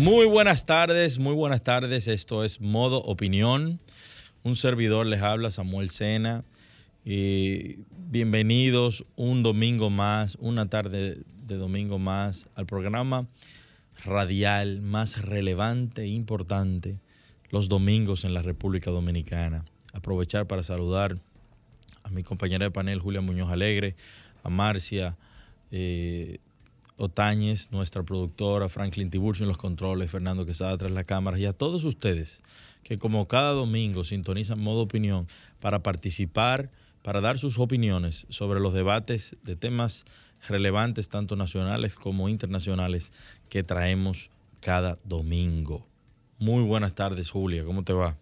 Muy buenas tardes, muy buenas tardes. Esto es Modo Opinión. Un servidor les habla, Samuel Sena. Y bienvenidos un domingo más, una tarde de domingo más al programa radial más relevante e importante los domingos en la República Dominicana. Aprovechar para saludar a mi compañera de panel Julia Muñoz Alegre, a Marcia eh, Otañez, nuestra productora, Franklin Tiburcio en los controles, Fernando Quesada tras la cámara y a todos ustedes que como cada domingo sintonizan modo opinión para participar, para dar sus opiniones sobre los debates de temas relevantes tanto nacionales como internacionales que traemos cada domingo. Muy buenas tardes, Julia. ¿Cómo te va?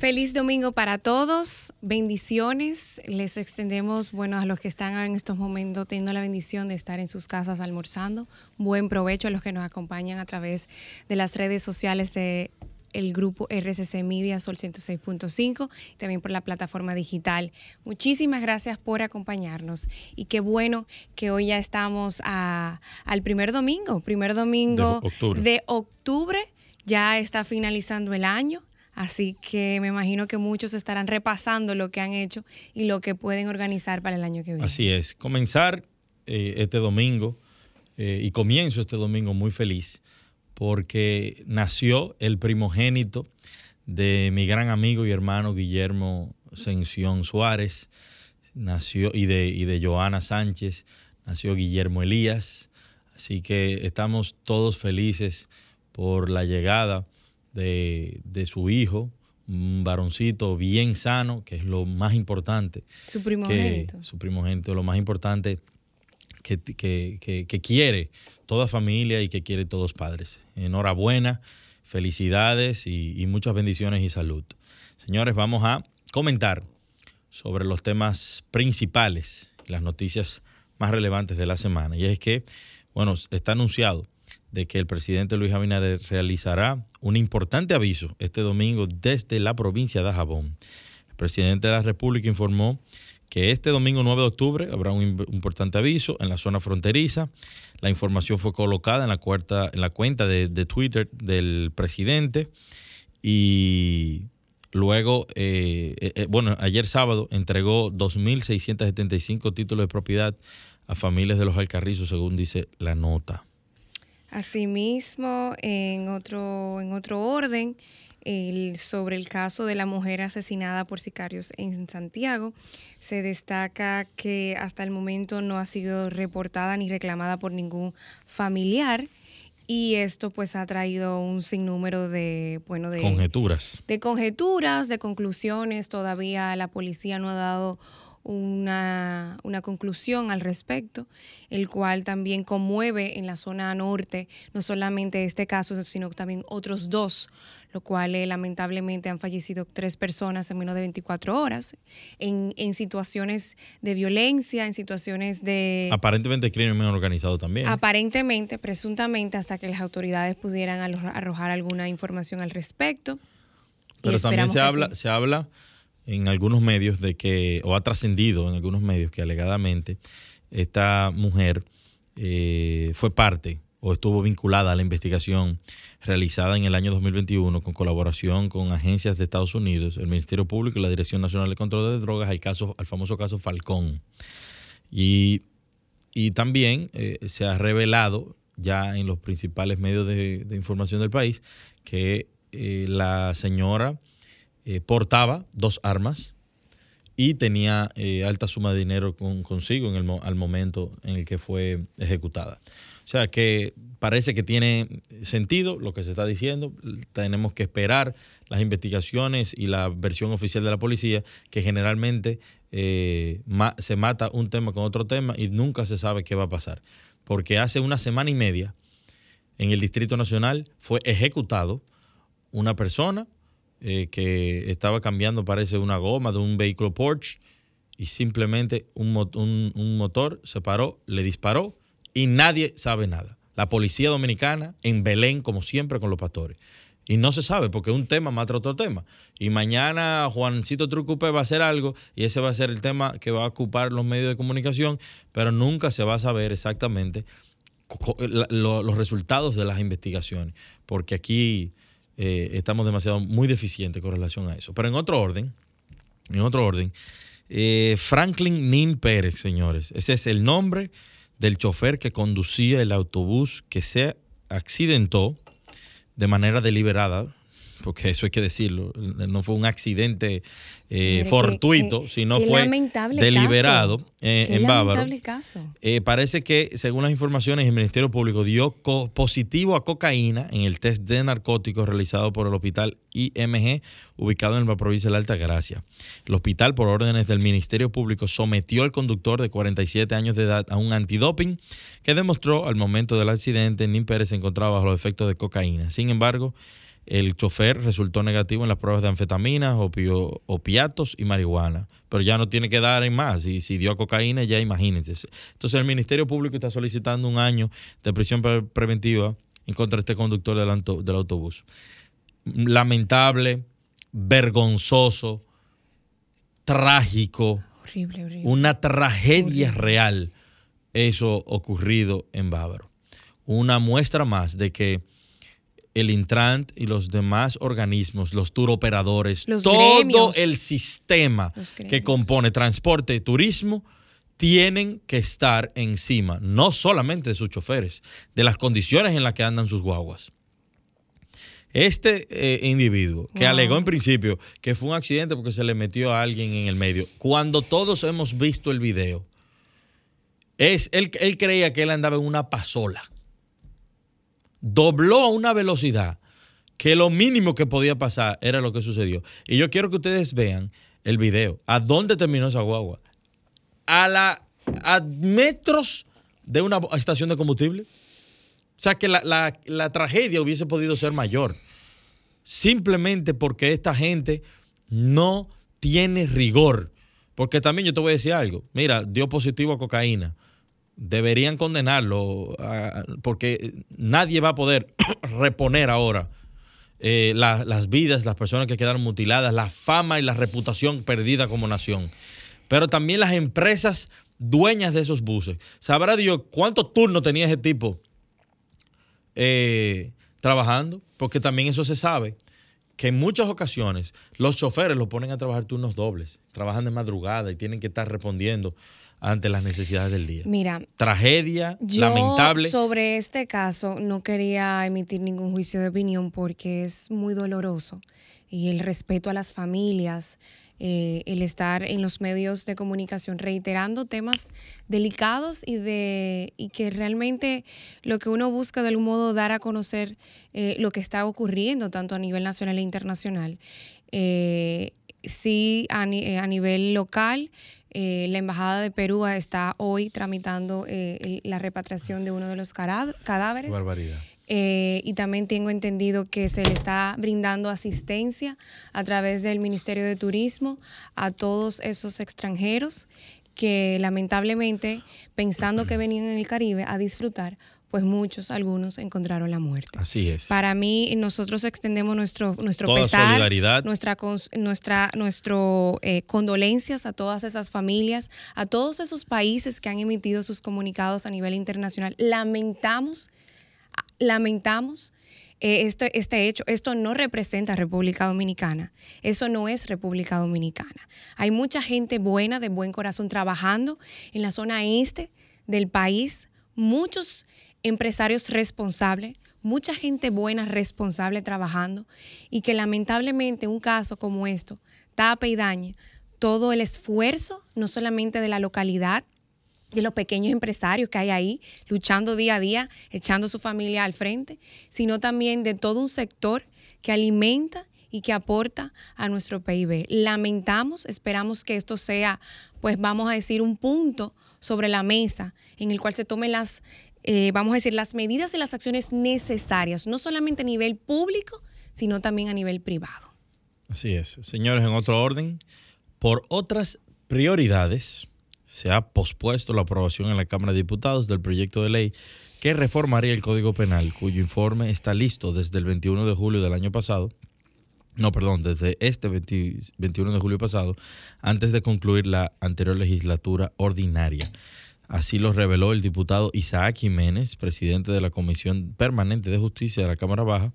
Feliz domingo para todos, bendiciones. Les extendemos, bueno, a los que están en estos momentos teniendo la bendición de estar en sus casas almorzando. Buen provecho a los que nos acompañan a través de las redes sociales de el grupo RCC Media Sol 106.5 y también por la plataforma digital. Muchísimas gracias por acompañarnos y qué bueno que hoy ya estamos al primer domingo, primer domingo de octubre ya está finalizando el año, así que me imagino que muchos estarán repasando lo que han hecho y lo que pueden organizar para el año que viene. Así es, comenzar eh, este domingo eh, y comienzo este domingo muy feliz porque nació el primogénito de mi gran amigo y hermano Guillermo Sención Suárez, nació y de, y de Joana Sánchez, nació Guillermo Elías, así que estamos todos felices por la llegada de, su hijo, un varoncito bien sano, que es lo más importante. Su primogénito. su primogénito, lo más importante que, que, quiere toda familia y que quiere todos padres. Enhorabuena, felicidades y, y muchas bendiciones y salud. Señores, vamos a comentar sobre los temas principales, las noticias más relevantes de la semana. Y es que, bueno, está anunciado de que el presidente Luis Abinader realizará un importante aviso este domingo desde la provincia de Jabón. El presidente de la República informó que este domingo 9 de octubre habrá un importante aviso en la zona fronteriza. La información fue colocada en la, cuarta, en la cuenta de, Twitter del presidente y luego, eh, eh, eh, bueno, ayer sábado entregó 2.675 títulos de propiedad a familias de los Alcarrizos, según dice la nota. Asimismo, en otro, en otro orden, sobre el caso de la mujer asesinada por sicarios en Santiago, se destaca que hasta el momento no ha sido reportada ni reclamada por ningún familiar y esto pues ha traído un sinnúmero de bueno de conjeturas. de conjeturas de conclusiones. Todavía la policía no ha dado una, una, conclusión al respecto, el cual también conmueve en la zona norte, no solamente este caso, sino también otros dos, lo cual eh, lamentablemente han fallecido tres personas en menos de 24 horas, en, en situaciones de violencia, en situaciones de... Aparentemente crimen organizado también. Aparentemente, presuntamente, hasta que las autoridades pudieran arrojar alguna información al respecto. Pero también se habla, se habla en algunos medios de que, o ha trascendido en algunos medios que alegadamente esta mujer eh, fue parte o estuvo vinculada a la investigación realizada en el año 2021 con colaboración con agencias de Estados Unidos, el Ministerio Público y la Dirección Nacional de Control de Drogas, al, caso, al famoso caso Falcón. Y, también eh, se ha revelado ya en los principales medios de, información del país que eh, la señora eh, portaba dos armas y tenía eh, alta suma de dinero consigo en el, al momento en el que fue ejecutada. O sea que parece que tiene sentido lo que se está diciendo. Tenemos que esperar las investigaciones y la versión oficial de la policía, que generalmente eh, se mata un tema con otro tema y nunca se sabe qué va a pasar. Porque hace una semana y media en el Distrito Nacional fue ejecutado una persona eh, que estaba cambiando, parece, una goma de un vehículo Porsche y simplemente un, un motor se paró, le disparó y nadie sabe nada. La policía dominicana en Belén, como siempre, con los pastores. Y no se sabe porque un tema mata otro tema. Y mañana Juancito Trucupe va a hacer algo y ese va a ser el tema que va a ocupar los medios de comunicación, pero nunca se va a saber exactamente los resultados de las investigaciones, porque aquí eh, estamos demasiado muy deficientes con relación a eso. Pero en otro orden, en otro orden, eh, Franklin Nin Pérez, señores, ese es el nombre del chofer que conducía el autobús que se accidentó de manera deliberada porque eso hay que decirlo, no fue un accidente eh, fortuito, sino fue deliberado eh, en Bávaro. Caso. Eh, parece que, según las informaciones, el Ministerio Público dio positivo a cocaína en el test de narcóticos realizado por el hospital IMG, ubicado en la provincia de la Alta Gracia. El hospital, por órdenes del Ministerio Público, sometió al conductor de 47 años de edad a un antidoping que demostró al momento del accidente, Nin Pérez se encontraba bajo los efectos de cocaína. Sin embargo, el chofer resultó negativo en las pruebas de anfetaminas, opiatos y marihuana. Pero ya no tiene que dar en más. Y si dio cocaína, ya imagínense. Entonces el Ministerio Público está solicitando un año de prisión preventiva en contra de este conductor del, del autobús. Lamentable, vergonzoso, trágico. Horrible, horrible. Una tragedia real eso ocurrido en Bávaro. Una muestra más de que el Intrant y los demás organismos, los turoperadores, todo el sistema que compone transporte, turismo, tienen que estar encima, no solamente de sus choferes, de las condiciones en las que andan sus guaguas. Este eh, individuo que alegó en principio que fue un accidente porque se le metió a alguien en el medio, cuando todos hemos visto el video, es, él, él creía que él andaba en una pasola dobló a una velocidad que lo mínimo que podía pasar era lo que sucedió. Y yo quiero que ustedes vean el video. ¿A dónde terminó esa guagua? A, la, a metros de una estación de combustible. O sea que la, la tragedia hubiese podido ser mayor. Simplemente porque esta gente no tiene rigor. Porque también yo te voy a decir algo. Mira, dio positivo a cocaína deberían condenarlo porque nadie va a poder reponer ahora eh, las vidas, las personas que quedaron mutiladas, la fama y la reputación perdida como nación. Pero también las empresas dueñas de esos buses. Sabrá Dios cuántos turnos tenía ese tipo eh, trabajando, porque también eso se sabe que en muchas ocasiones los choferes los ponen a trabajar turnos dobles, trabajan de madrugada y tienen que estar respondiendo ante las necesidades del día. Mira, tragedia, yo lamentable. Sobre este caso no quería emitir ningún juicio de opinión porque es muy doloroso y el respeto a las familias, eh, el estar en los medios de comunicación reiterando temas delicados y de y que realmente lo que uno busca de algún modo dar a conocer eh, lo que está ocurriendo tanto a nivel nacional e internacional. Eh, sí, a, a nivel local eh, la Embajada de Perú está hoy tramitando eh, la repatriación de uno de los cadáveres. Barbaridad. Eh, y también tengo entendido que se le está brindando asistencia a través del Ministerio de Turismo a todos esos extranjeros que lamentablemente, pensando que venían en el Caribe a disfrutar, pues muchos, algunos encontraron la muerte. Así es. Para mí, nosotros extendemos nuestro, nuestro pesar, solidaridad. nuestra, nuestra nuestro, eh, condolencias a todas esas familias, a todos esos países que han emitido sus comunicados a nivel internacional. Lamentamos, lamentamos eh, este, este hecho. Esto no representa República Dominicana. Eso no es República Dominicana. Hay mucha gente buena, de buen corazón, trabajando en la zona este del país. Muchos empresarios responsables, mucha gente buena, responsable trabajando y que lamentablemente un caso como esto tapa y daña todo el esfuerzo, no solamente de la localidad, de los pequeños empresarios que hay ahí luchando día a día, echando su familia al frente, sino también de todo un sector que alimenta y que aporta a nuestro PIB. Lamentamos, esperamos que esto sea, pues vamos a decir, un punto sobre la mesa en el cual se tomen las eh, vamos a decir, las medidas y las acciones necesarias, no solamente a nivel público, sino también a nivel privado. Así es. Señores, en otro orden, por otras prioridades, se ha pospuesto la aprobación en la Cámara de Diputados del proyecto de ley que reformaría el Código Penal, cuyo informe está listo desde el 21 de julio del año pasado. No, perdón, desde este 21 de julio pasado, antes de concluir la anterior legislatura ordinaria. Así lo reveló el diputado Isaac Jiménez, presidente de la Comisión Permanente de Justicia de la Cámara Baja,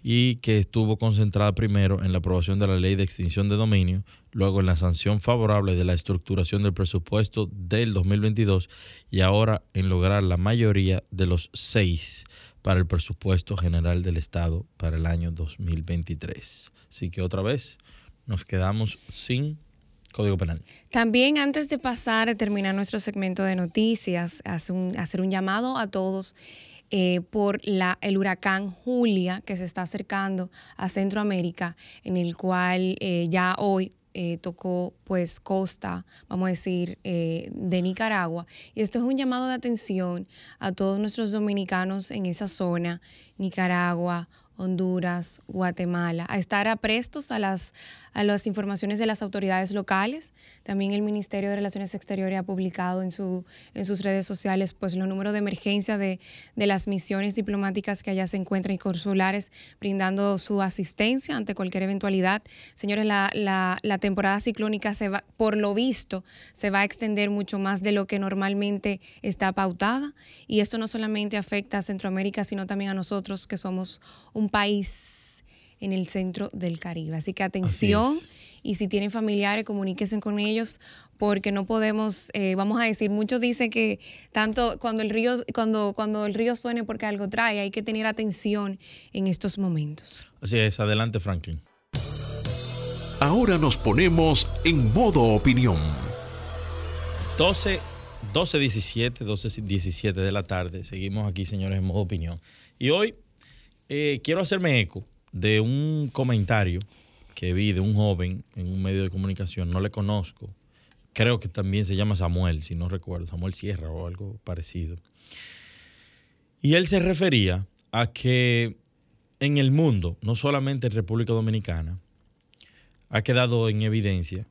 y que estuvo concentrada primero en la aprobación de la ley de extinción de dominio, luego en la sanción favorable de la estructuración del presupuesto del 2022 y ahora en lograr la mayoría de los seis para el presupuesto general del Estado para el año 2023. Así que otra vez nos quedamos sin Código Penal. También antes de pasar a terminar nuestro segmento de noticias, hacer un llamado a todos eh, por la, el huracán Julia que se está acercando a Centroamérica, en el cual eh, ya hoy eh, tocó pues costa, vamos a decir, de Nicaragua. Y esto es un llamado de atención a todos nuestros dominicanos en esa zona, Nicaragua, Honduras, Guatemala, a estar aprestos a las, a las informaciones de las autoridades locales. También el Ministerio de Relaciones Exteriores ha publicado en, su, en sus redes sociales pues, los números de emergencia de, de las misiones diplomáticas que allá se encuentran y consulares, brindando su asistencia ante cualquier eventualidad. Señores, la, la, la temporada ciclónica, se va, por lo visto, se va a extender mucho más de lo que normalmente está pautada. Y esto no solamente afecta a Centroamérica, sino también a nosotros que somos un país en el centro del Caribe. Así que atención y si tienen familiares, comuníquense con ellos porque no podemos, eh, vamos a decir, muchos dicen que tanto cuando el río, cuando, cuando el río suene porque algo trae, hay que tener atención en estos momentos. Así es, adelante Franklin. Ahora nos ponemos en modo opinión. 12, 12, 17, 12, 17 de la tarde. Seguimos aquí, señores, en modo opinión. Y hoy eh, quiero hacerme eco de un comentario que vi de un joven en un medio de comunicación, no le conozco, creo que también se llama Samuel, si no recuerdo, Samuel Sierra o algo parecido. Y él se refería a que en el mundo, no solamente en República Dominicana, ha quedado en evidencia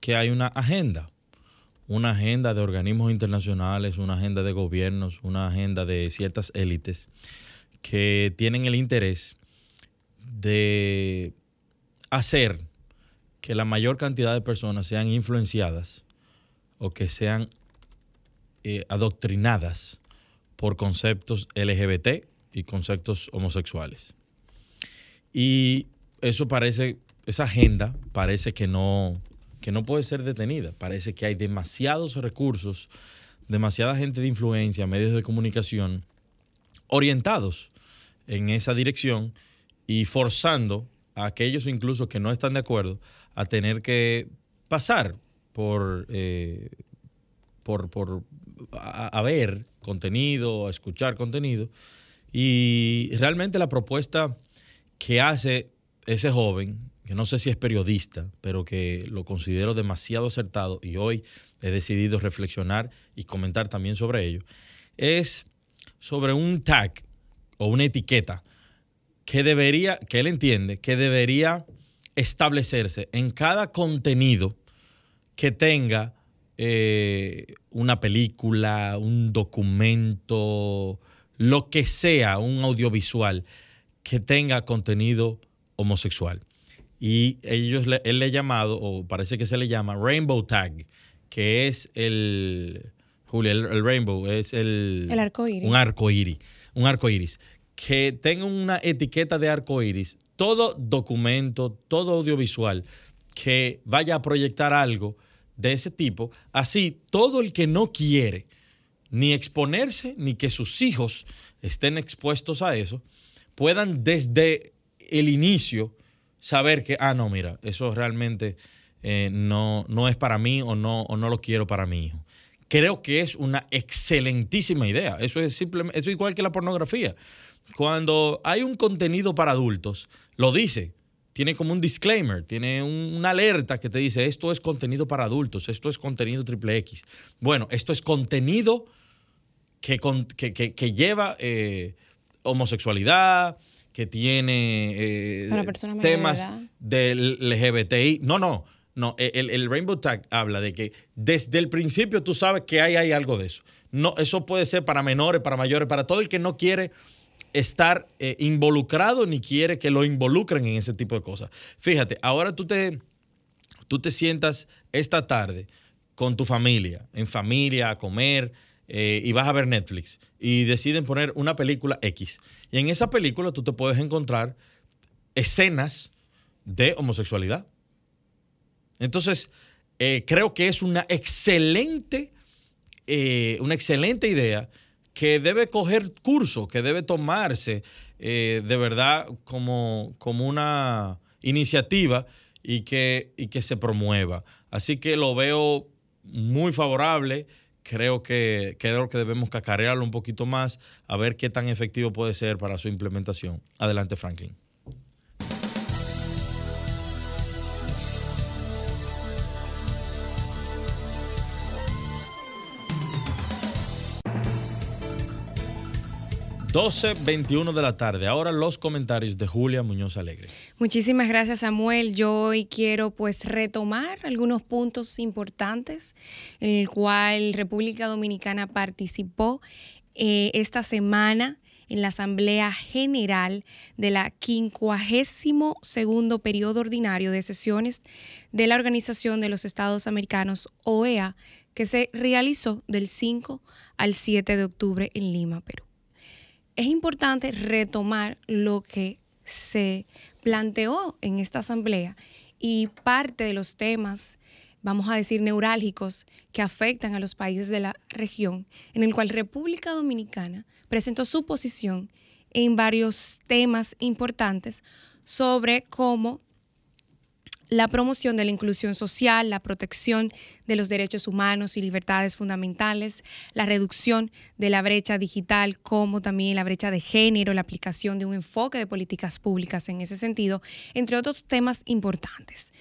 que hay una agenda, una agenda de organismos internacionales, una agenda de gobiernos, una agenda de ciertas élites que tienen el interés de hacer que la mayor cantidad de personas sean influenciadas o que sean eh, adoctrinadas por conceptos LGBT y conceptos homosexuales. Y eso parece, esa agenda parece que no, que no puede ser detenida. Parece que hay demasiados recursos, demasiada gente de influencia, medios de comunicación orientados en esa dirección y forzando a aquellos incluso que no están de acuerdo a tener que pasar por, eh, por, por a, ver contenido, a escuchar contenido. Y realmente la propuesta que hace ese joven, que no sé si es periodista, pero que lo considero demasiado acertado y hoy he decidido reflexionar y comentar también sobre ello, es sobre un tag o una etiqueta que debería, que él entiende, que debería establecerse en cada contenido que tenga eh, una película, un documento, lo que sea, un audiovisual que tenga contenido homosexual. Y ellos, él le ha llamado, o parece que se le llama Rainbow Tag, que es el, Julia, el, rainbow es el... El arco iris. Un arco iris un arco iris, que tenga una etiqueta de arco iris, todo documento, todo audiovisual que vaya a proyectar algo de ese tipo, así todo el que no quiere ni exponerse ni que sus hijos estén expuestos a eso, puedan desde el inicio saber que, ah, no, mira, eso realmente eh, no, no es para mí o no, o no lo quiero para mi hijo creo que es una excelentísima idea. Eso es simplemente, eso es igual que la pornografía. Cuando hay un contenido para adultos, lo dice, tiene como un disclaimer, tiene una alerta que te dice, esto es contenido para adultos, esto es contenido triple X. Bueno, esto es contenido que, que, lleva eh, homosexualidad, que tiene eh, temas del LGBTI. No, no, no. El, el, Rainbow Tag habla de que desde el principio tú sabes que hay, hay algo de eso. No, eso puede ser para menores, para mayores, para todo el que no quiere estar eh, involucrado ni quiere que lo involucren en ese tipo de cosas. Fíjate, ahora tú te, tú te sientas esta tarde con tu familia, en familia, a comer, eh, y vas a ver Netflix, y deciden poner una película X. Y en esa película tú te puedes encontrar escenas de homosexualidad. Entonces, eh, creo que es una excelente, una excelente idea que debe coger curso, que debe tomarse eh, de verdad como, como una iniciativa y que, y que se promueva. Así que lo veo muy favorable. Creo que, creo que debemos cacarearlo un poquito más, a ver qué tan efectivo puede ser para su implementación. Adelante, Franklin. 12.21 de la tarde. Ahora los comentarios de Julia Muñoz Alegre. Muchísimas gracias Samuel. Yo hoy quiero pues retomar algunos puntos importantes en el cual República Dominicana participó eh, esta semana en la Asamblea General de la 52 segundo periodo ordinario de sesiones de la Organización de los Estados Americanos, OEA, que se realizó del 5 al 7 de octubre en Lima, Perú es importante retomar lo que se planteó en esta asamblea y parte de los temas, vamos a decir, neurálgicos que afectan a los países de la región, en el cual República Dominicana presentó su posición en varios temas importantes sobre cómo la promoción de la inclusión social, la protección de los derechos humanos y libertades fundamentales, la reducción de la brecha digital, como también la brecha de género, la aplicación de un enfoque de políticas públicas en ese sentido, entre otros temas importantes.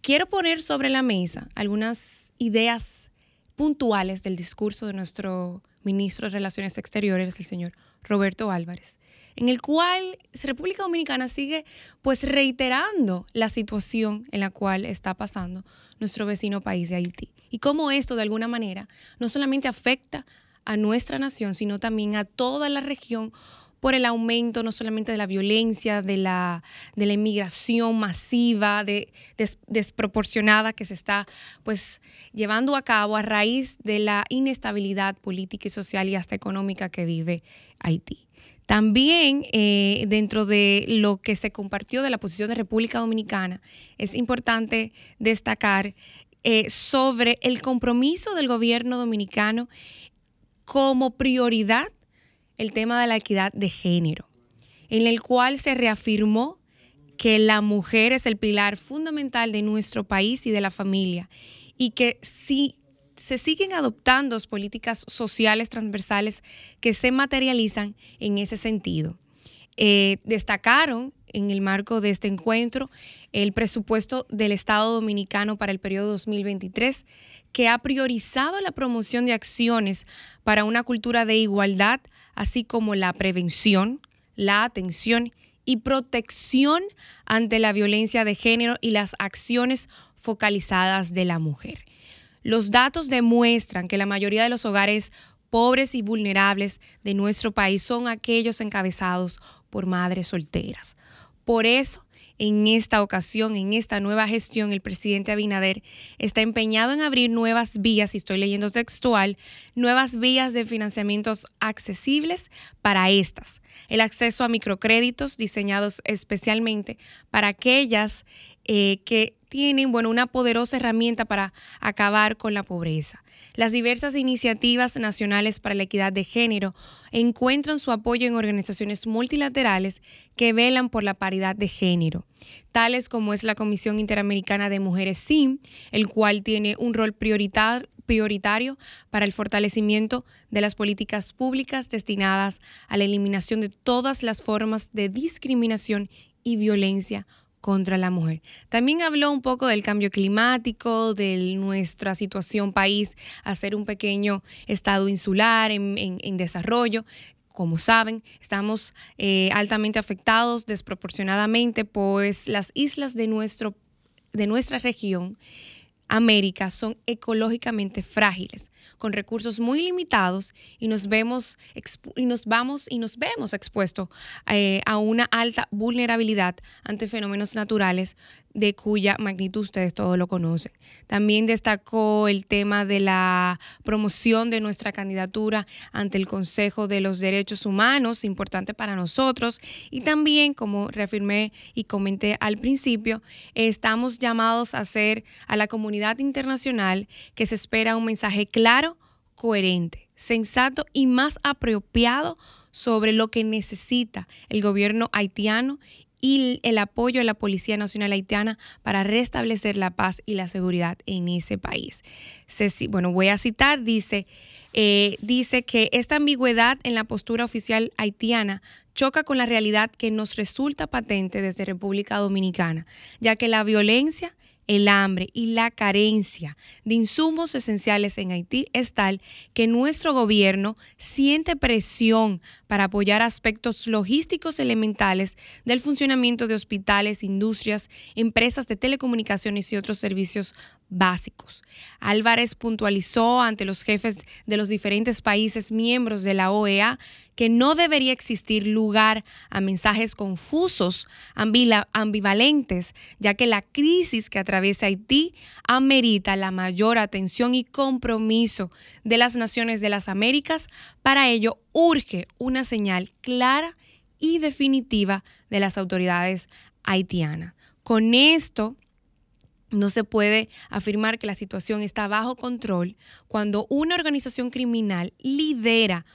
Quiero poner sobre la mesa algunas ideas puntuales del discurso de nuestro ministro de Relaciones Exteriores, el señor Roberto Álvarez en el cual República Dominicana sigue pues reiterando la situación en la cual está pasando nuestro vecino país de Haití y cómo esto de alguna manera no solamente afecta a nuestra nación, sino también a toda la región por el aumento no solamente de la violencia, de la, de la inmigración masiva, de, desproporcionada que se está pues llevando a cabo a raíz de la inestabilidad política y social y hasta económica que vive Haití. También eh, dentro de lo que se compartió de la posición de República Dominicana, es importante destacar eh, sobre el compromiso del gobierno dominicano como prioridad el tema de la equidad de género, en el cual se reafirmó que la mujer es el pilar fundamental de nuestro país y de la familia y que si se siguen adoptando políticas sociales transversales que se materializan en ese sentido. Eh, destacaron en el marco de este encuentro el presupuesto del Estado Dominicano para el periodo 2023, que ha priorizado la promoción de acciones para una cultura de igualdad, así como la prevención, la atención y protección ante la violencia de género y las acciones focalizadas de la mujer. Los datos demuestran que la mayoría de los hogares pobres y vulnerables de nuestro país son aquellos encabezados por madres solteras. Por eso, en esta ocasión, en esta nueva gestión, el presidente Abinader está empeñado en abrir nuevas vías, y estoy leyendo textual, nuevas vías de financiamientos accesibles para estas. El acceso a microcréditos diseñados especialmente para aquellas eh, que tienen bueno, una poderosa herramienta para acabar con la pobreza. Las diversas iniciativas nacionales para la equidad de género encuentran su apoyo en organizaciones multilaterales que velan por la paridad de género, tales como es la Comisión Interamericana de Mujeres SIM, el cual tiene un rol prioritario para el fortalecimiento de las políticas públicas destinadas a la eliminación de todas las formas de discriminación y violencia contra la mujer. También habló un poco del cambio climático, de nuestra situación país, hacer un pequeño estado insular en, desarrollo. Como saben, estamos eh, altamente afectados desproporcionadamente, pues las islas de, nuestro, de nuestra región, América, son ecológicamente frágiles con recursos muy limitados y nos vemos y nos vamos y nos vemos expuestos eh, a una alta vulnerabilidad ante fenómenos naturales de cuya magnitud ustedes todos lo conocen. También destacó el tema de la promoción de nuestra candidatura ante el Consejo de los Derechos Humanos, importante para nosotros, y también, como reafirmé y comenté al principio, estamos llamados a hacer a la comunidad internacional que se espera un mensaje claro, coherente, sensato y más apropiado sobre lo que necesita el gobierno haitiano y el apoyo a la Policía Nacional Haitiana para restablecer la paz y la seguridad en ese país. bueno, voy a citar, dice, eh, dice que esta ambigüedad en la postura oficial haitiana choca con la realidad que nos resulta patente desde República Dominicana, ya que la violencia el hambre y la carencia de insumos esenciales en Haití es tal que nuestro gobierno siente presión para apoyar aspectos logísticos elementales del funcionamiento de hospitales, industrias, empresas de telecomunicaciones y otros servicios básicos. Álvarez puntualizó ante los jefes de los diferentes países miembros de la OEA que no debería existir lugar a mensajes confusos, ambivalentes, ya que la crisis que atraviesa Haití amerita la mayor atención y compromiso de las naciones de las Américas. Para ello, urge una señal clara y definitiva de las autoridades haitianas. Con esto, no se puede afirmar que la situación está bajo control cuando una organización criminal lidera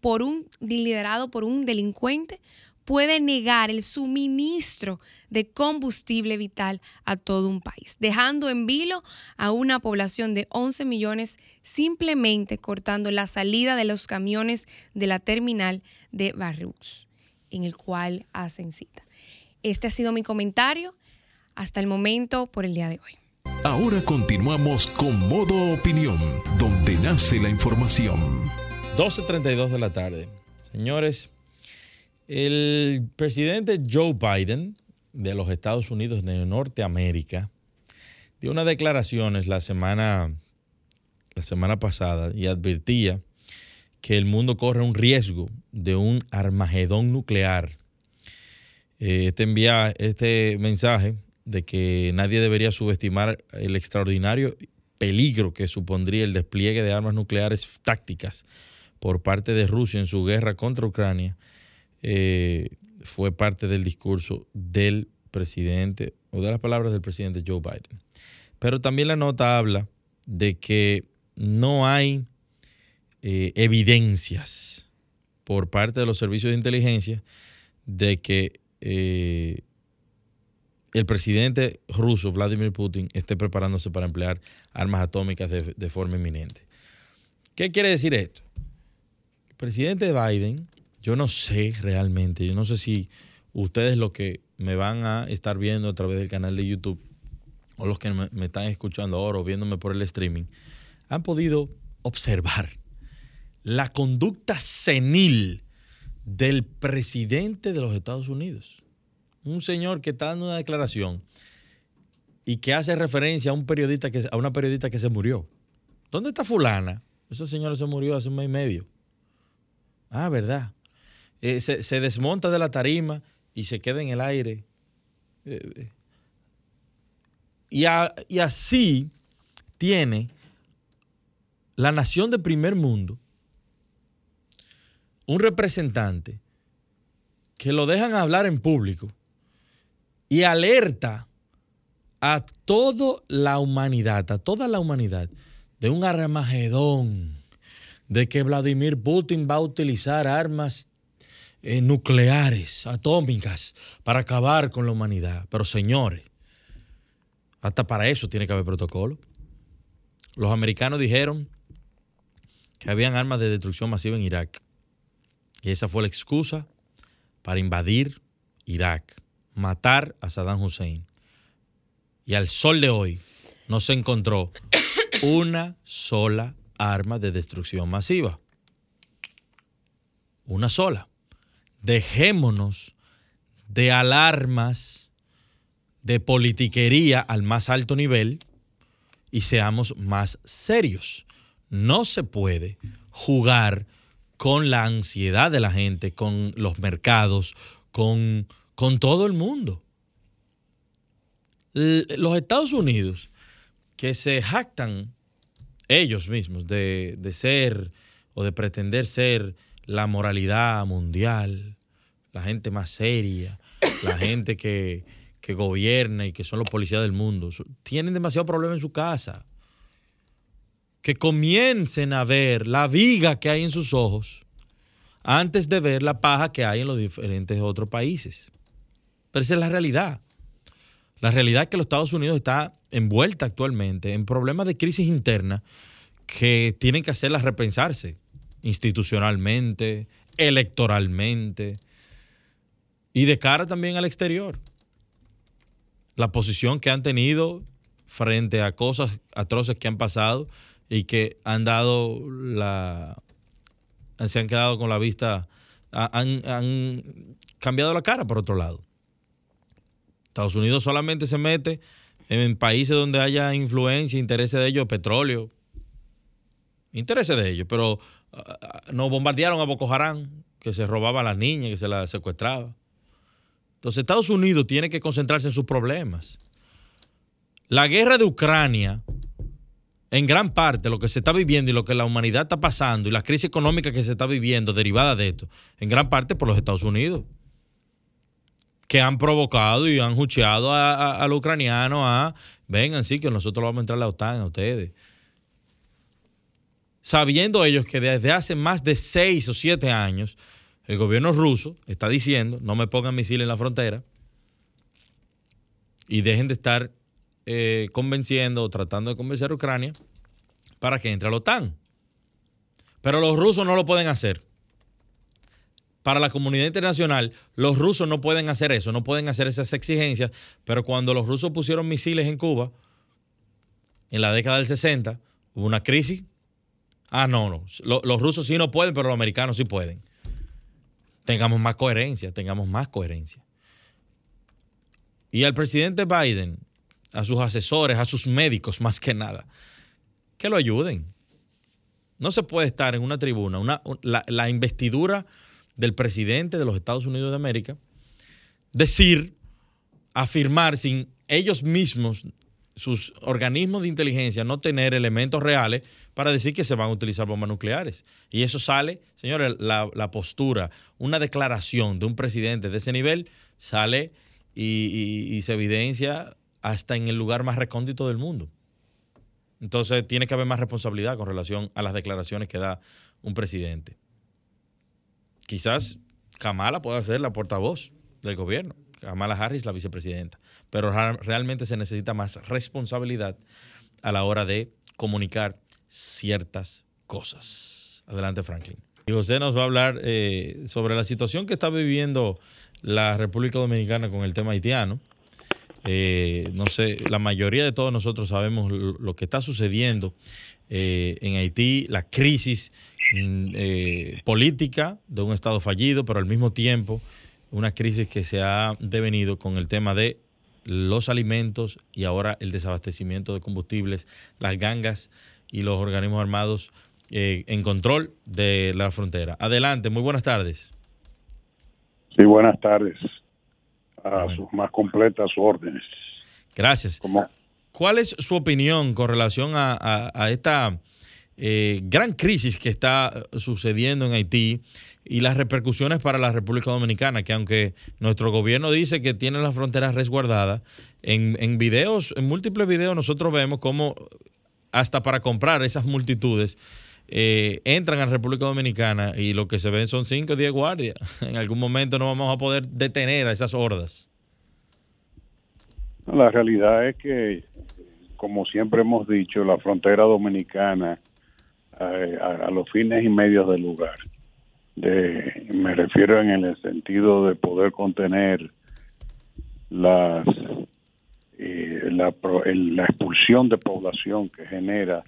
por un, liderado por un delincuente puede negar el suministro de combustible vital a todo un país, dejando en vilo a una población de 11 millones simplemente cortando la salida de los camiones de la terminal de Barrux, en el cual hacen cita. Este ha sido mi comentario hasta el momento por el día de hoy. Ahora continuamos con Modo Opinión, donde nace la información. 12.32 de la tarde. Señores, el presidente Joe Biden de los Estados Unidos de Norteamérica dio unas declaraciones la semana, la semana pasada y advertía que el mundo corre un riesgo de un armagedón nuclear. Eh, este, envía, este mensaje de que nadie debería subestimar el extraordinario peligro que supondría el despliegue de armas nucleares tácticas por parte de Rusia en su guerra contra Ucrania eh, fue parte del discurso del presidente o de las palabras del presidente Joe Biden. Pero también la nota habla de que no hay eh, evidencias por parte de los servicios de inteligencia de que eh, el presidente ruso, Vladimir Putin, esté preparándose para emplear armas atómicas de forma inminente. ¿Qué quiere decir esto? presidente Biden, yo no sé realmente, yo no sé si ustedes lo que me van a estar viendo a través del canal de YouTube o los que me, están escuchando ahora o viéndome por el streaming, han podido observar la conducta senil del presidente de los Estados Unidos. Un señor que está dando una declaración y que hace referencia a un periodista que a una periodista que se murió. ¿Dónde está fulana? Esa señora se murió hace un mes y medio. Ah, verdad. Eh, se, desmonta de la tarima y se queda en el aire. Eh, y, y así tiene la nación de primer mundo un representante que lo dejan hablar en público y alerta a toda la humanidad, a toda la humanidad, de un armagedón de que Vladimir Putin va a utilizar armas eh, nucleares, atómicas, para acabar con la humanidad. Pero señores, hasta para eso tiene que haber protocolo. Los americanos dijeron que habían armas de destrucción masiva en Irak. Y esa fue la excusa para invadir Irak, matar a Saddam Hussein. Y al sol de hoy no se encontró una sola arma de destrucción masiva. Una sola. Dejémonos de alarmas de politiquería al más alto nivel y seamos más serios. No se puede jugar con la ansiedad de la gente, con los mercados, con, con todo el mundo. los Estados Unidos, que se jactan ellos mismos de, de ser o de pretender ser la moralidad mundial, la gente más seria, la gente que, que gobierna y que son los policías del mundo, tienen demasiado problema en su casa. Que comiencen a ver la viga que hay en sus ojos antes de ver la paja que hay en los diferentes otros países. Pero esa es la realidad. La realidad es que los Estados Unidos está envuelta actualmente en problemas de crisis interna que tienen que hacerla repensarse institucionalmente, electoralmente y de cara también al exterior la posición que han tenido frente a cosas atroces que han pasado y que han dado la. se han quedado con la vista. Han cambiado la cara por otro lado. Estados Unidos solamente se mete en países donde haya influencia, intereses de ellos, petróleo, intereses de ellos, pero ah, no bombardearon a Boko Haram, que se robaba a las niñas, que se las secuestraba. Entonces Estados Unidos tiene que concentrarse en sus problemas. La guerra de Ucrania, en gran parte lo que se está viviendo y lo que la humanidad está pasando y la crisis económica que se está viviendo derivada de esto, en gran parte por los Estados Unidos, que han provocado y han jucheado a, los ucranianos a, vengan, sí, que nosotros vamos a entrar a la OTAN a ustedes. Sabiendo ellos que desde hace más de seis o siete años el gobierno ruso está diciendo, no me pongan misiles en la frontera y dejen de estar eh, convenciendo o tratando de convencer a Ucrania para que entre a la OTAN. Pero los rusos no lo pueden hacer. Para la comunidad internacional, los rusos no pueden hacer eso, no pueden hacer esas exigencias, pero cuando los rusos pusieron misiles en Cuba, en la década del 60, hubo una crisis. Ah, no, no. Los rusos sí no pueden, pero los americanos sí pueden tengamos más coherencia, tengamos más coherencia. Y al presidente Biden, a sus asesores, a sus médicos más que nada, que lo ayuden. No se puede estar en una tribuna, una, la, la investidura del presidente de los Estados Unidos de América, decir, afirmar sin ellos mismos sus organismos de inteligencia no tener elementos reales para decir que se van a utilizar bombas nucleares. Y eso sale, señores, la, postura, una declaración de un presidente de ese nivel sale y, se evidencia hasta en el lugar más recóndito del mundo. Entonces tiene que haber más responsabilidad con relación a las declaraciones que da un presidente. Quizás Kamala pueda ser la portavoz del gobierno, Kamala Harris la vicepresidenta pero realmente se necesita más responsabilidad a la hora de comunicar ciertas cosas. Adelante, Franklin. Y José nos va a hablar eh, sobre la situación que está viviendo la República Dominicana con el tema haitiano. Eh, no sé, la mayoría de todos nosotros sabemos lo, que está sucediendo eh, en Haití, la crisis mm, política de un Estado fallido, pero al mismo tiempo una crisis que se ha devenido con el tema de los alimentos y ahora el desabastecimiento de combustibles, las gangas y los organismos armados eh, en control de la frontera. Adelante, muy buenas tardes. Sí, buenas tardes. A sus más completas órdenes. Gracias. ¿Cuál es su opinión con relación a, esta eh, gran crisis que está sucediendo en Haití y las repercusiones para la República Dominicana, que aunque nuestro gobierno dice que tiene las fronteras resguardadas, en, videos, en múltiples videos nosotros vemos cómo hasta para comprar esas multitudes eh, entran a República Dominicana y lo que se ven son 5 o 10 guardias. En algún momento no vamos a poder detener a esas hordas. La realidad es que, como siempre hemos dicho, la frontera dominicana a, a los fines y medios del lugar. De, me refiero en el sentido de poder contener las eh, la, la expulsión de población que genera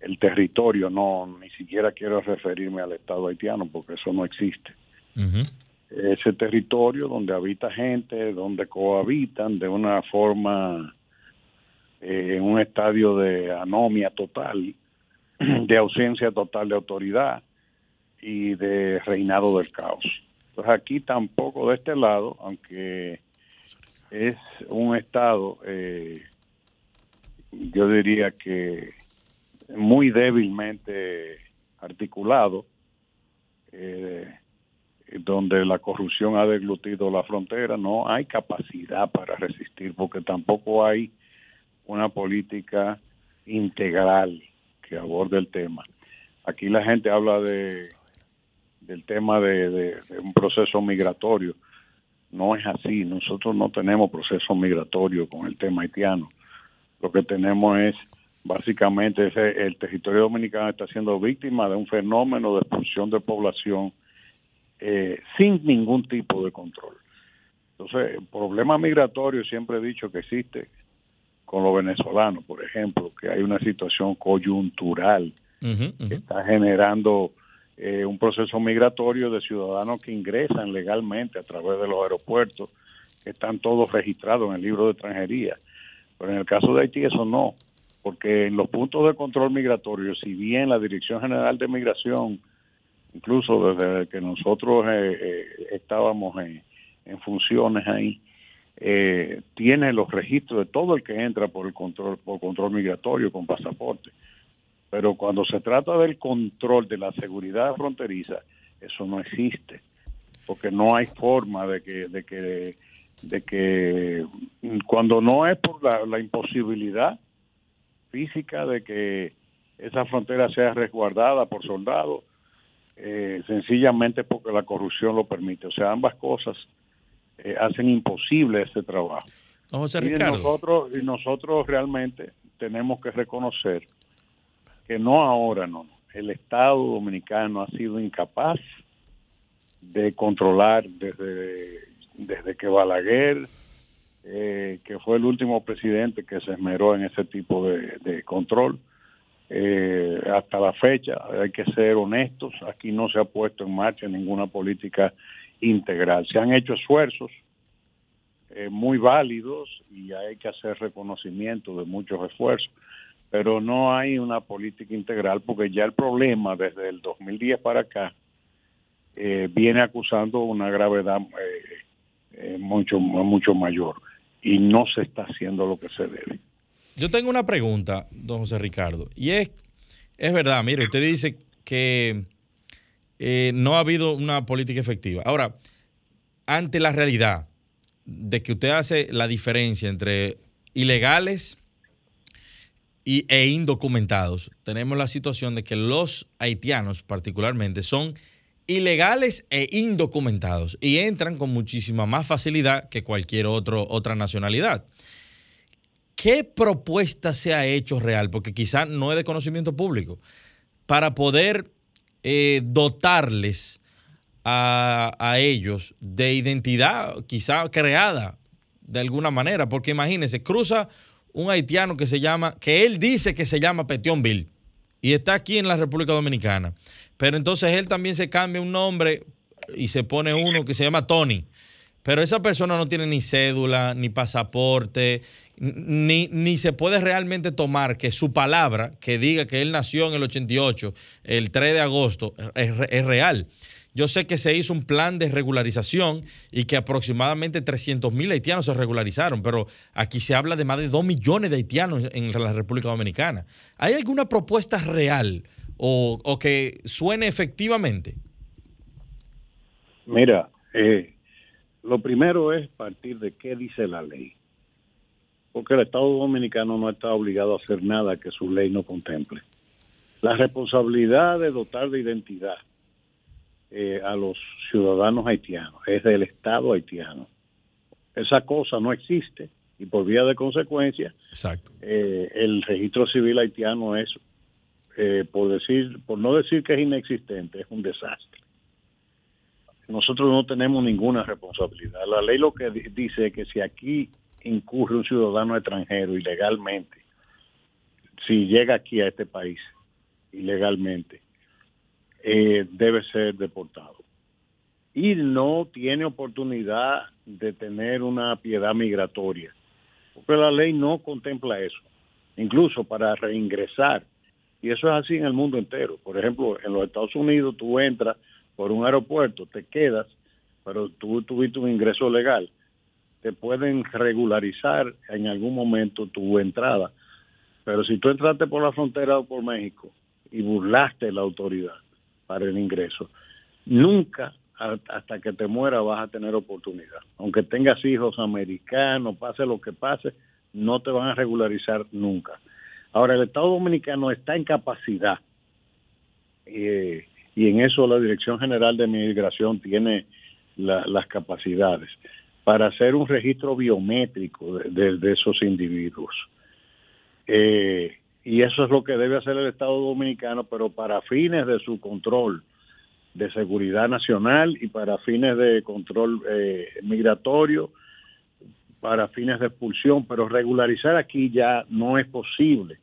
el territorio, no ni siquiera quiero referirme al Estado haitiano porque eso no existe. Ese territorio donde habita gente, donde cohabitan de una forma, eh, en un estadio de anomia total, de ausencia total de autoridad y de reinado del caos. Entonces aquí tampoco de este lado, aunque es un estado, eh, yo diría que muy débilmente articulado, eh, donde la corrupción ha deglutido la frontera, no hay capacidad para resistir, porque tampoco hay una política integral que aborde el tema. Aquí la gente habla de del tema de, un proceso migratorio. No es así. Nosotros no tenemos proceso migratorio con el tema haitiano. Lo que tenemos es básicamente ese, el territorio dominicano está siendo víctima de un fenómeno de expulsión de población eh, sin ningún tipo de control. Entonces, el problema migratorio siempre he dicho que existe con los venezolanos, por ejemplo, que hay una situación coyuntural que está generando eh, un proceso migratorio de ciudadanos que ingresan legalmente a través de los aeropuertos, que están todos registrados en el libro de extranjería. Pero en el caso de Haití eso no, porque en los puntos de control migratorio, si bien la Dirección General de Migración, incluso desde que nosotros eh, eh, estábamos en, funciones ahí, tiene los registros de todo el que entra por el control por control migratorio con pasaporte pero cuando se trata del control de la seguridad fronteriza, eso no existe, porque no hay forma de que, de que, de que cuando no es por la, imposibilidad física de que esa frontera sea resguardada por soldados, eh, sencillamente porque la corrupción lo permite. O sea, ambas cosas eh, hacen imposible ese trabajo. y nosotros, y nosotros realmente tenemos que reconocer que no ahora, no. El Estado dominicano ha sido incapaz de controlar desde, desde que Balaguer, eh, que fue el último presidente que se esmeró en ese tipo de, control, eh, hasta la fecha, hay que ser honestos, aquí no se ha puesto en marcha ninguna política integral. Se han hecho esfuerzos eh, muy válidos y hay que hacer reconocimiento de muchos esfuerzos, pero no hay una política integral porque ya el problema desde el 2010 para acá eh, viene acusando una gravedad eh, mucho mucho mayor y no se está haciendo lo que se debe. Yo tengo una pregunta, don José Ricardo, y es, es verdad, mire, usted dice que no ha habido una política efectiva. Ahora, ante la realidad de que usted hace la diferencia entre ilegales e indocumentados, tenemos la situación de que los haitianos particularmente son ilegales e indocumentados y entran con muchísima más facilidad que cualquier otra nacionalidad. ¿Qué propuesta se ha hecho real? Porque quizá no es de conocimiento público, para poder eh, dotarles a, a, ellos de identidad quizá creada de alguna manera, porque imagínense, cruza un haitiano que se llama, que él dice que se llama Bill y está aquí en la República Dominicana. Pero entonces él también se cambia un nombre y se pone uno que se llama Tony. Pero esa persona no tiene ni cédula, ni pasaporte, ni, ni se puede realmente tomar que su palabra, que diga que él nació en el 88, el 3 de agosto, es, es real. Yo sé que se hizo un plan de regularización y que aproximadamente 300 mil haitianos se regularizaron, pero aquí se habla de más de 2 millones de haitianos en la República Dominicana. ¿Hay alguna propuesta real o, que suene efectivamente? Mira, eh, lo primero es partir de qué dice la ley. Porque el Estado Dominicano no está obligado a hacer nada que su ley no contemple. La responsabilidad de dotar de identidad eh, a los ciudadanos haitianos, es del Estado haitiano. Esa cosa no existe y por vía de consecuencia, eh, el registro civil haitiano es, eh, por decir, por no decir que es inexistente, es un desastre. Nosotros no tenemos ninguna responsabilidad. La ley lo que dice es que si aquí incurre un ciudadano extranjero ilegalmente, si llega aquí a este país ilegalmente, eh, debe ser deportado. Y no tiene oportunidad de tener una piedad migratoria, porque la ley no contempla eso, incluso para reingresar. Y eso es así en el mundo entero. Por ejemplo, en los Estados Unidos tú entras por un aeropuerto, te quedas, pero tú tuviste un ingreso legal, te pueden regularizar en algún momento tu entrada. Pero si tú entraste por la frontera o por México y burlaste la autoridad para el ingreso, nunca hasta que te muera vas a tener oportunidad. Aunque tengas hijos americanos, pase lo que pase, no te van a regularizar nunca. Ahora, el Estado Dominicano está en capacidad eh, y en eso la Dirección General de Migración tiene las capacidades para hacer un registro biométrico de, esos individuos. Eh, y eso es lo que debe hacer el Estado Dominicano, pero para fines de su control de seguridad nacional y para fines de control eh, migratorio, para fines de expulsión, pero regularizar aquí ya no es posible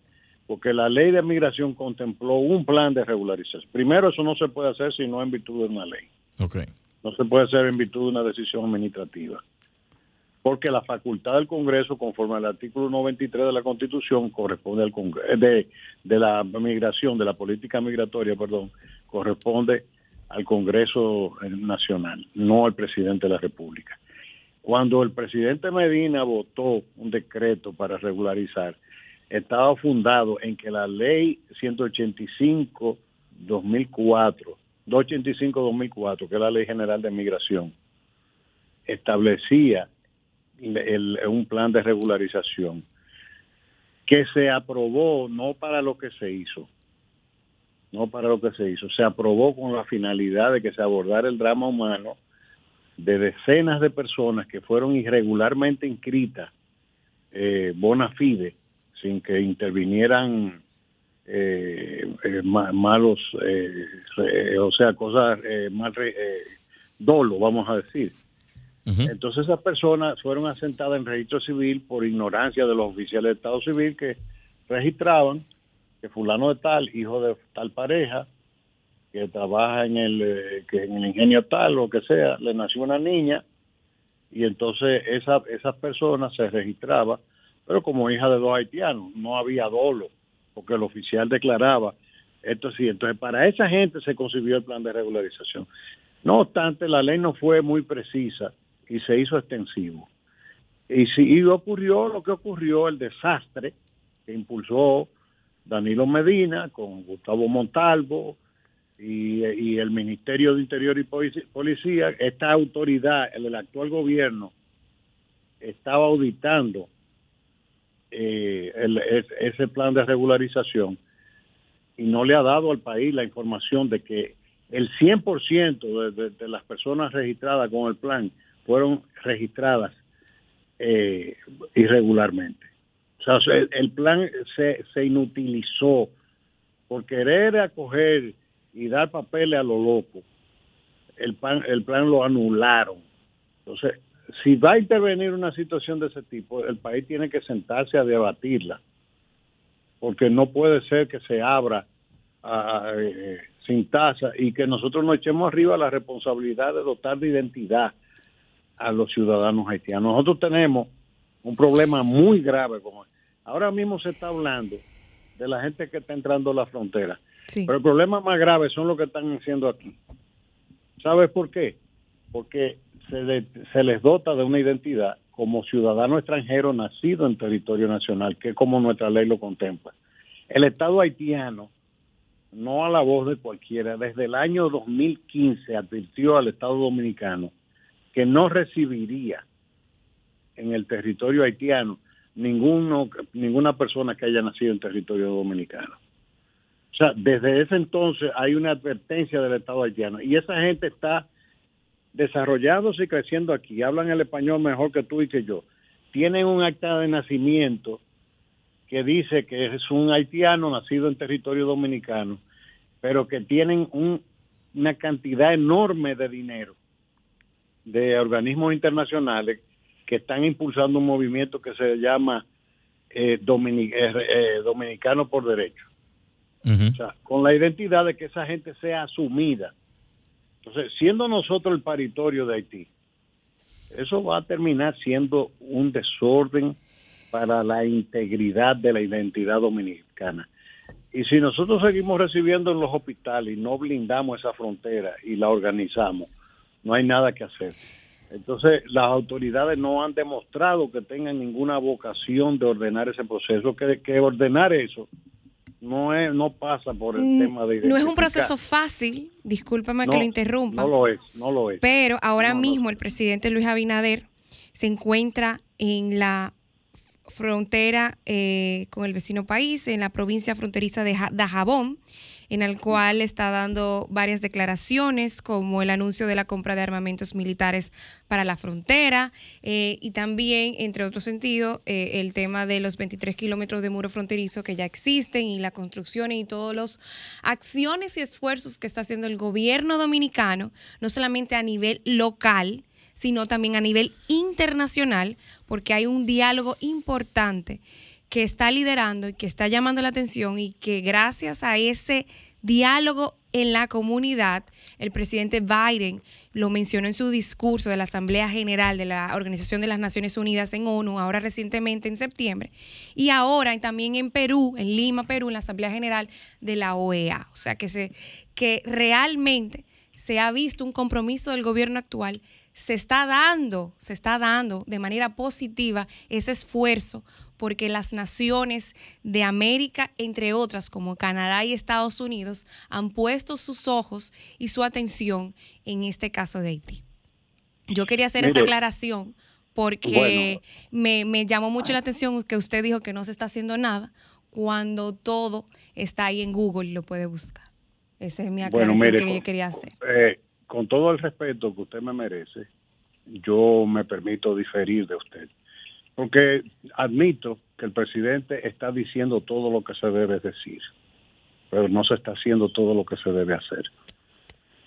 porque la ley de migración contempló un plan de regularización. Primero, eso no se puede hacer si no en virtud de una ley. Okay. No se puede hacer en virtud de una decisión administrativa. Porque la facultad del Congreso, conforme al artículo 93 de la Constitución, corresponde al Congreso, de, de la migración, de la política migratoria, perdón, corresponde al Congreso Nacional, no al presidente de la República. Cuando el presidente Medina votó un decreto para regularizar, estaba fundado en que la ley 185 2004 285-2004, que es la Ley General de Migración, establecía un plan de regularización que se aprobó no para lo que se hizo, no para lo que se hizo, se aprobó con la finalidad de que se abordara el drama humano de decenas de personas que fueron irregularmente inscritas eh, bona fide sin que intervinieran eh, eh, malos, eh, o sea, cosas mal, dolo, vamos a decir. Entonces esas personas fueron asentadas en registro civil por ignorancia de los oficiales de Estado Civil que registraban que fulano de tal, hijo de tal pareja, que trabaja en el, que en el ingenio tal o que sea, le nació una niña y entonces esa, esas personas se registraba pero como hija de dos haitianos, no había dolo, porque el oficial declaraba esto sí. Entonces, para esa gente se concibió el plan de regularización. No obstante, la ley no fue muy precisa y se hizo extensivo. Y si ocurrió lo que ocurrió, el desastre que impulsó Danilo Medina con Gustavo Montalvo y, y el Ministerio de Interior y Policía, esta autoridad, el actual gobierno, estaba auditando eh, ese plan de regularización y no le ha dado al país la información de que el 100% de, de, las personas registradas con el plan fueron registradas eh, irregularmente. O sea, el plan se, se inutilizó por querer acoger y dar papeles a lo loco. El, plan, el plan lo anularon. Entonces, si va a intervenir una situación de ese tipo, el país tiene que sentarse a debatirla, porque no puede ser que se abra eh, sin tasa y que nosotros nos echemos arriba la responsabilidad de dotar de identidad a los ciudadanos haitianos. Nosotros tenemos un problema muy grave como ahora mismo se está hablando de la gente que está entrando a la frontera, pero el problema más grave son los que están haciendo aquí. ¿Sabes por qué? Porque se, les dota de una identidad como ciudadano extranjero nacido en territorio nacional, que es como nuestra ley lo contempla. El Estado haitiano, no a la voz de cualquiera, desde el año 2015 advirtió al Estado dominicano que no recibiría en el territorio haitiano ninguno, ninguna persona que haya nacido en territorio dominicano. O sea, desde ese entonces hay una advertencia del Estado haitiano y esa gente está desarrollándose y creciendo aquí, hablan el español mejor que tú y que yo, tienen un acta de nacimiento que dice que es un haitiano nacido en territorio dominicano, pero que tienen una cantidad enorme de dinero de organismos internacionales que están impulsando un movimiento que se llama eh, eh, eh, Dominicano por Derecho. O sea, con la identidad de que esa gente sea asumida. Entonces, siendo nosotros el paritorio de Haití, eso va a terminar siendo un desorden para la integridad de la identidad dominicana. Y si nosotros seguimos recibiendo en los hospitales y no blindamos esa frontera y la organizamos, no hay nada que hacer. Entonces, las autoridades no han demostrado que tengan ninguna vocación de ordenar ese proceso, que, ordenar eso no es no pasa por el mm, tema de no es un proceso fácil discúlpame que lo interrumpa no lo es no lo es. pero ahora mismo el presidente Luis Abinader se encuentra en la frontera eh, con el vecino país, en la provincia fronteriza de Dajabón, en el cual está dando varias declaraciones, como el anuncio de la compra de armamentos militares para la frontera, eh, y también, entre otros sentidos, eh, el tema de los 23 kilómetros de muro fronterizo que ya existen y la construcción y todas las acciones y esfuerzos que está haciendo el gobierno dominicano, no solamente a nivel local, sino también a nivel internacional, porque hay un diálogo importante que está liderando y que está llamando la atención y que gracias a ese diálogo en la comunidad, el presidente Biden lo mencionó en su discurso de la Asamblea General de la Organización de las Naciones Unidas en ONU, ahora recientemente en septiembre, y ahora también en Perú, en Lima, Perú, en la Asamblea General de la OEA. O sea que, se, que realmente se ha visto un compromiso del gobierno actual se está dando, se está dando de manera positiva ese esfuerzo porque las naciones de América, entre otras como Canadá y Estados Unidos, han puesto sus ojos y su atención en este caso de Haití. Yo quería hacer esa aclaración porque me, me llamó mucho la atención que usted dijo que no se está haciendo nada cuando todo está ahí en Google y lo puede buscar. Esa es mi aclaración que yo quería hacer. Eh, con todo el respeto que usted me merece, yo me permito diferir de usted. Porque admito que el presidente está diciendo todo lo que se debe decir, pero no se está haciendo todo lo que se debe hacer.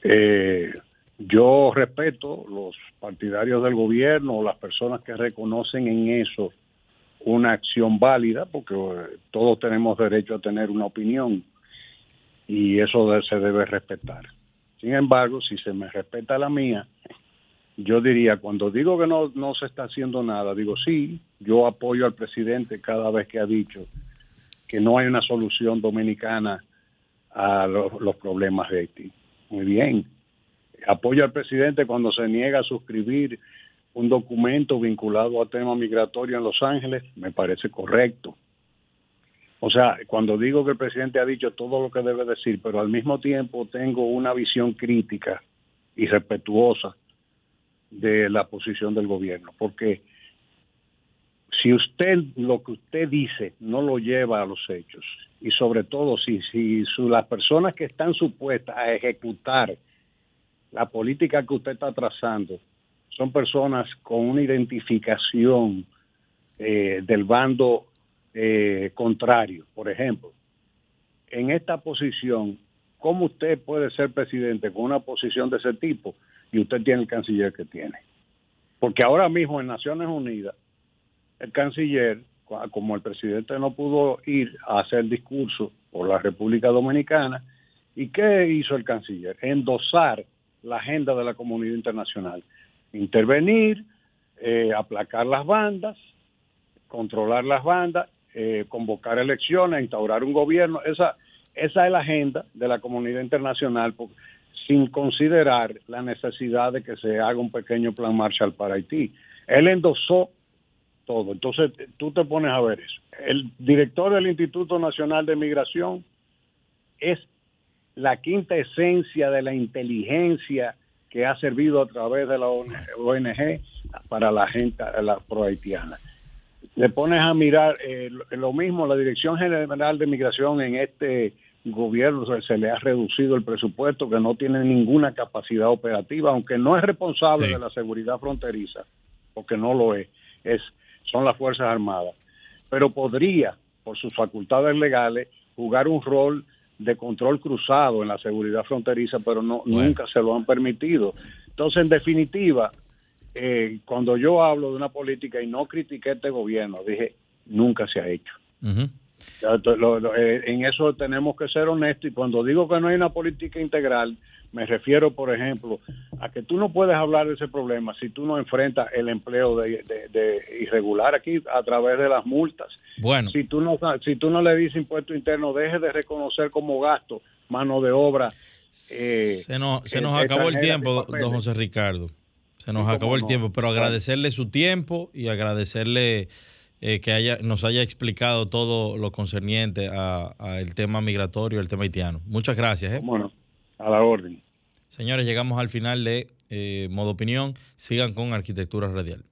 Eh, yo respeto los partidarios del gobierno o las personas que reconocen en eso una acción válida, porque eh, todos tenemos derecho a tener una opinión y eso se debe respetar. Sin embargo, si se me respeta la mía, yo diría, cuando digo que no, no se está haciendo nada, digo, sí, yo apoyo al presidente cada vez que ha dicho que no hay una solución dominicana a los problemas de Haití. Muy bien. Apoyo al presidente cuando se niega a suscribir un documento vinculado al tema migratorio en Los Ángeles, me parece correcto. O sea, cuando digo que el presidente ha dicho todo lo que debe decir, pero al mismo tiempo tengo una visión crítica y respetuosa de la posición del gobierno, porque si usted lo que usted dice no lo lleva a los hechos y sobre todo si, si las personas que están supuestas a ejecutar la política que usted está trazando son personas con una identificación eh, del bando eh, contrario. Por ejemplo, en esta posición, ¿cómo usted puede ser presidente con una posición de ese tipo y usted tiene el canciller que tiene? Porque ahora mismo en Naciones Unidas, el canciller, como el presidente no pudo ir a hacer discurso por la República Dominicana, ¿y qué hizo el canciller? Endosar la agenda de la comunidad internacional, intervenir, eh, aplacar las bandas, controlar las bandas eh, convocar elecciones, instaurar un gobierno. Esa, es la agenda de la comunidad internacional, sin considerar la necesidad de que se haga un pequeño plan Marshall para Haití. Él endosó todo. Entonces, tú te pones a ver eso. El director del Instituto Nacional de Migración es la quinta esencia de la inteligencia que ha servido a través de la ONG para la gente, la pro haitiana le pones a mirar eh, lo mismo, la Dirección General de Migración en este gobierno se, le ha reducido el presupuesto, que no tiene ninguna capacidad operativa, aunque no es responsable de la seguridad fronteriza, porque no lo es, es son las Fuerzas Armadas, pero podría, por sus facultades legales, jugar un rol de control cruzado en la seguridad fronteriza, pero no nunca se lo han permitido. Entonces, en definitiva, eh, cuando yo hablo de una política y no critiqué este gobierno, dije, nunca se ha hecho. Eh, en eso tenemos que ser honestos y cuando digo que no hay una política integral, me refiero, por ejemplo, a que tú no puedes hablar de ese problema si tú no enfrentas el empleo de, irregular aquí a través de las multas. Bueno. Si tú no, si tú no le dices impuesto interno, deje de reconocer como gasto mano de obra. Eh, se nos, se nos acabó el tiempo, don José Ricardo. Se nos acabó el tiempo, pero agradecerle su tiempo y agradecerle eh, que haya, nos haya explicado todo lo concerniente al tema migratorio, el tema haitiano. Muchas gracias. ¿eh? Bueno, a la orden. Señores, llegamos al final de eh, Modo Opinión. Sigan con Arquitectura Radial.